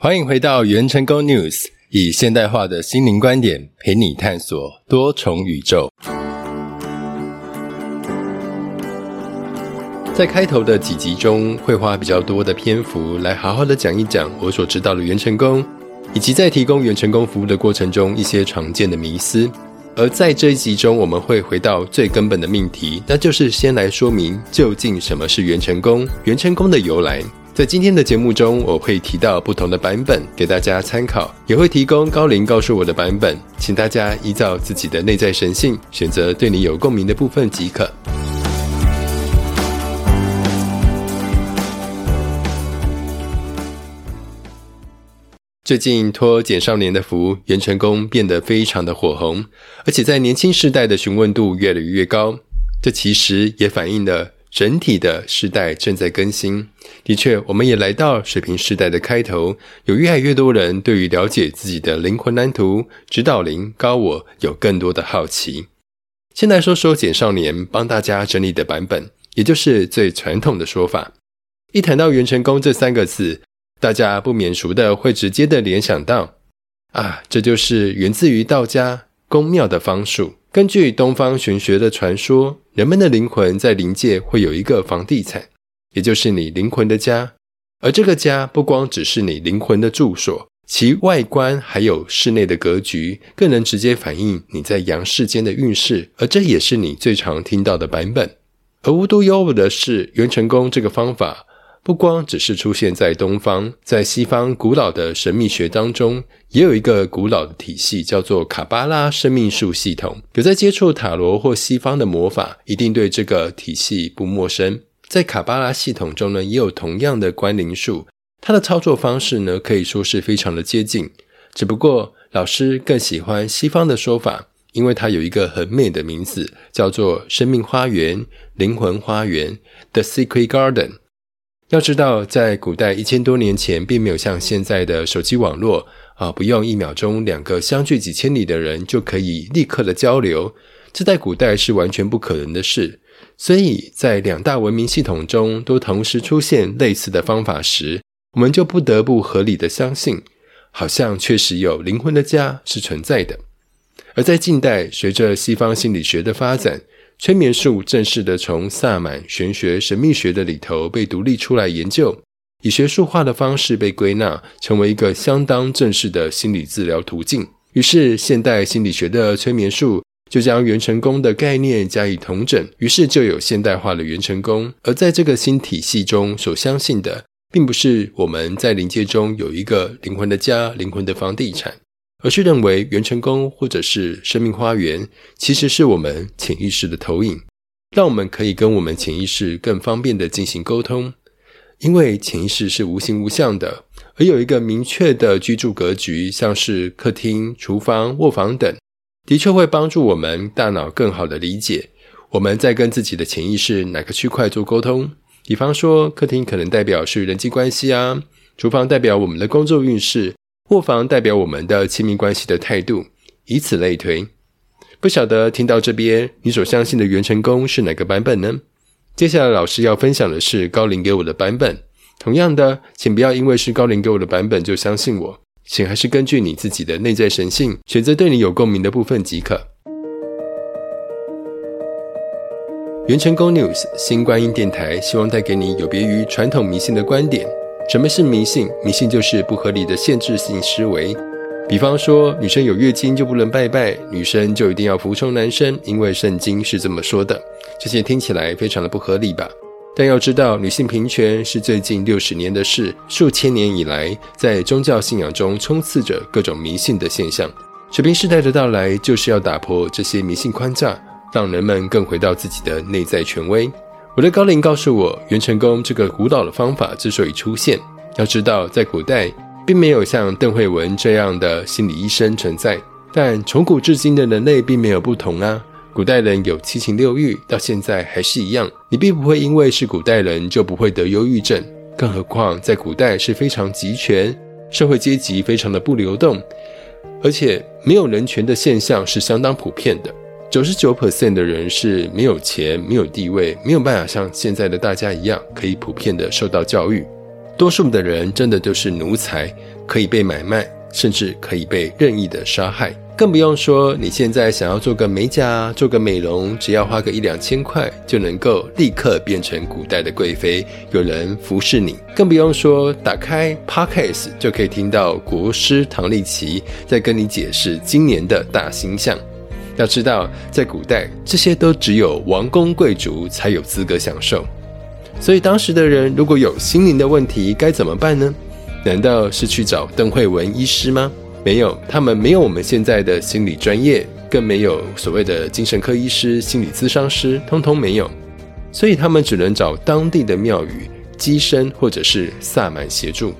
欢迎回到元成功 News，以现代化的心灵观点陪你探索多重宇宙。在开头的几集中，会花比较多的篇幅来好好的讲一讲我所知道的元成功，以及在提供元成功服务的过程中一些常见的迷思。而在这一集中，我们会回到最根本的命题，那就是先来说明究竟什么是元成功，元成功的由来。在今天的节目中，我会提到不同的版本给大家参考，也会提供高龄告诉我的版本，请大家依照自己的内在神性，选择对你有共鸣的部分即可。最近托简少年的福，袁成功变得非常的火红，而且在年轻世代的询问度越来越高。这其实也反映了。整体的时代正在更新，的确，我们也来到水平时代的开头。有越来越多人对于了解自己的灵魂蓝图、指导灵、高我有更多的好奇。先来说说简少年帮大家整理的版本，也就是最传统的说法。一谈到元成功这三个字，大家不免熟的会直接的联想到，啊，这就是源自于道家宫庙的方术。根据东方玄学的传说，人们的灵魂在灵界会有一个房地产，也就是你灵魂的家。而这个家不光只是你灵魂的住所，其外观还有室内的格局，更能直接反映你在阳世间的运势。而这也是你最常听到的版本。而无独有偶的是，元成功这个方法。不光只是出现在东方，在西方古老的神秘学当中，也有一个古老的体系，叫做卡巴拉生命树系统。有在接触塔罗或西方的魔法，一定对这个体系不陌生。在卡巴拉系统中呢，也有同样的关灵术，它的操作方式呢，可以说是非常的接近。只不过老师更喜欢西方的说法，因为它有一个很美的名字，叫做生命花园、灵魂花园 （The Secret Garden）。要知道，在古代一千多年前，并没有像现在的手机网络啊，不用一秒钟，两个相距几千里的人就可以立刻的交流，这在古代是完全不可能的事。所以在两大文明系统中都同时出现类似的方法时，我们就不得不合理的相信，好像确实有灵魂的家是存在的。而在近代，随着西方心理学的发展。催眠术正式的从萨满玄学、神秘学的里头被独立出来研究，以学术化的方式被归纳，成为一个相当正式的心理治疗途径。于是，现代心理学的催眠术就将元成功的概念加以统整，于是就有现代化的元成功。而在这个新体系中，所相信的，并不是我们在灵界中有一个灵魂的家、灵魂的房地产。而是认为元成功或者是生命花园，其实是我们潜意识的投影，让我们可以跟我们潜意识更方便的进行沟通。因为潜意识是无形无相的，而有一个明确的居住格局，像是客厅、厨房、卧房等，的确会帮助我们大脑更好的理解我们在跟自己的潜意识哪个区块做沟通。比方说，客厅可能代表是人际关系啊，厨房代表我们的工作运势。卧房代表我们的亲密关系的态度，以此类推。不晓得听到这边，你所相信的元成功是哪个版本呢？接下来老师要分享的是高龄给我的版本。同样的，请不要因为是高龄给我的版本就相信我，请还是根据你自己的内在神性，选择对你有共鸣的部分即可。元成功 News 新观音电台希望带给你有别于传统迷信的观点。什么是迷信？迷信就是不合理的限制性思维。比方说，女生有月经就不能拜拜，女生就一定要服从男生，因为圣经是这么说的。这些听起来非常的不合理吧？但要知道，女性平权是最近六十年的事，数千年以来，在宗教信仰中充斥着各种迷信的现象。水平时代的到来，就是要打破这些迷信框架，让人们更回到自己的内在权威。我的高龄告诉我，元成功这个古老的方法之所以出现，要知道在古代并没有像邓慧文这样的心理医生存在。但从古至今的人类并没有不同啊，古代人有七情六欲，到现在还是一样。你并不会因为是古代人就不会得忧郁症，更何况在古代是非常集权，社会阶级非常的不流动，而且没有人权的现象是相当普遍的。九十九 percent 的人是没有钱、没有地位、没有办法像现在的大家一样可以普遍的受到教育。多数的人真的都是奴才，可以被买卖，甚至可以被任意的杀害。更不用说你现在想要做个美甲、做个美容，只要花个一两千块，就能够立刻变成古代的贵妃，有人服侍你。更不用说打开 Podcast 就可以听到国师唐立奇在跟你解释今年的大星象。要知道，在古代，这些都只有王公贵族才有资格享受。所以当时的人如果有心灵的问题，该怎么办呢？难道是去找邓慧文医师吗？没有，他们没有我们现在的心理专业，更没有所谓的精神科医师、心理咨商师，通通没有。所以他们只能找当地的庙宇、机身或者是萨满协助。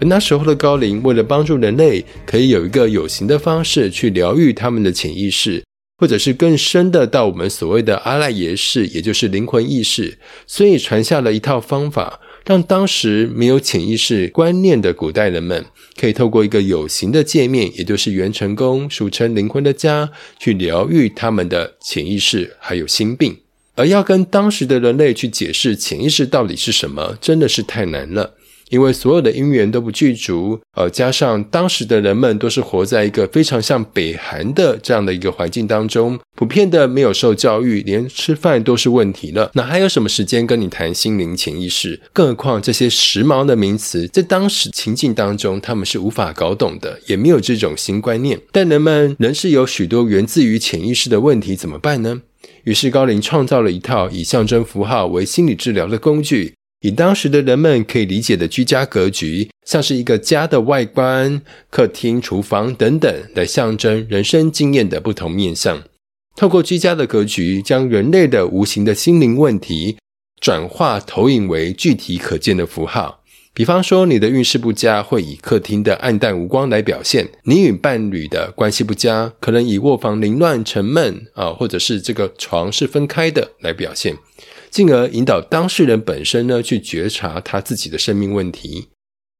而那时候的高龄，为了帮助人类，可以有一个有形的方式去疗愈他们的潜意识，或者是更深的到我们所谓的阿赖耶识，也就是灵魂意识，所以传下了一套方法。让当时没有潜意识观念的古代人们，可以透过一个有形的界面，也就是元成功，俗称灵魂的家，去疗愈他们的潜意识还有心病。而要跟当时的人类去解释潜意识到底是什么，真的是太难了。因为所有的因缘都不具足，呃，加上当时的人们都是活在一个非常像北韩的这样的一个环境当中，普遍的没有受教育，连吃饭都是问题了，哪还有什么时间跟你谈心灵潜意识？更何况这些时髦的名词，在当时情境当中，他们是无法搞懂的，也没有这种新观念。但人们仍是有许多源自于潜意识的问题，怎么办呢？于是高龄创造了一套以象征符号为心理治疗的工具。以当时的人们可以理解的居家格局，像是一个家的外观、客厅、厨房等等，来象征人生经验的不同面向。透过居家的格局，将人类的无形的心灵问题转化投影为具体可见的符号。比方说，你的运势不佳，会以客厅的暗淡无光来表现；你与伴侣的关系不佳，可能以卧房凌乱沉闷啊，或者是这个床是分开的来表现。进而引导当事人本身呢去觉察他自己的生命问题，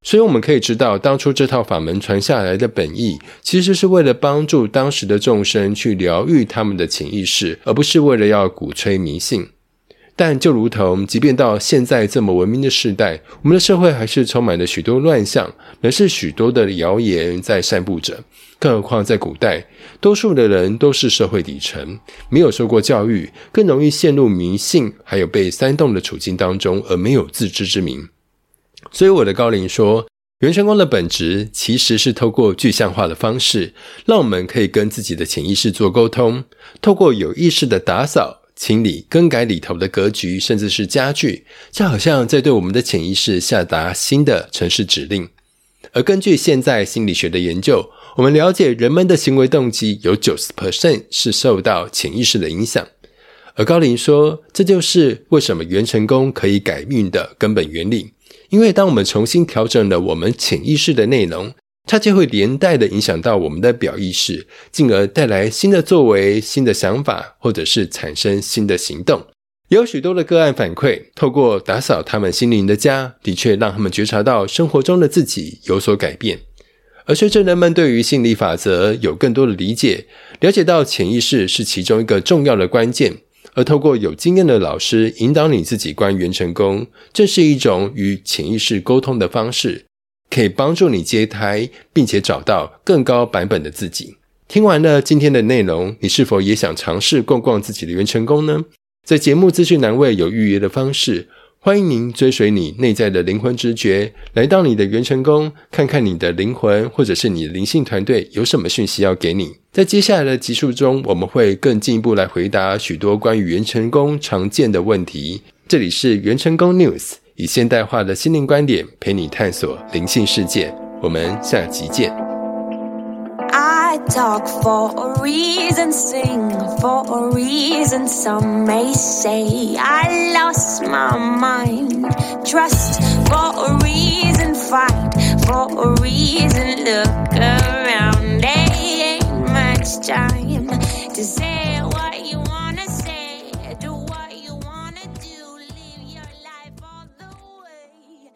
所以我们可以知道，当初这套法门传下来的本意，其实是为了帮助当时的众生去疗愈他们的潜意识，而不是为了要鼓吹迷信。但就如同，即便到现在这么文明的时代，我们的社会还是充满了许多乱象，仍是许多的谣言在散布着。更何况在古代，多数的人都是社会底层，没有受过教育，更容易陷入迷信，还有被煽动的处境当中，而没有自知之明。所以我的高龄说，元成功的本质其实是透过具象化的方式，让我们可以跟自己的潜意识做沟通，透过有意识的打扫。清理、更改里头的格局，甚至是家具，就好像在对我们的潜意识下达新的城市指令。而根据现在心理学的研究，我们了解人们的行为动机有九十 percent 是受到潜意识的影响。而高林说，这就是为什么元成功可以改运的根本原理。因为当我们重新调整了我们潜意识的内容。它就会连带的影响到我们的表意识，进而带来新的作为、新的想法，或者是产生新的行动。也有许多的个案反馈，透过打扫他们心灵的家，的确让他们觉察到生活中的自己有所改变。而随着人们对于心理法则有更多的理解，了解到潜意识是其中一个重要的关键，而透过有经验的老师引导你自己观元成功，正是一种与潜意识沟通的方式。可以帮助你接胎，并且找到更高版本的自己。听完了今天的内容，你是否也想尝试逛逛自己的元成功呢？在节目资讯栏位有预约的方式，欢迎您追随你内在的灵魂直觉，来到你的元成功，看看你的灵魂或者是你的灵性团队有什么讯息要给你。在接下来的集数中，我们会更进一步来回答许多关于元成功常见的问题。这里是元成功 News。以现代化的心灵观点陪你探索灵性世界，我们下集见。I talk for a reason, sing for a reason. Some may say I lost my mind. Trust for a reason, fight for a reason. Look around, there ain't much time.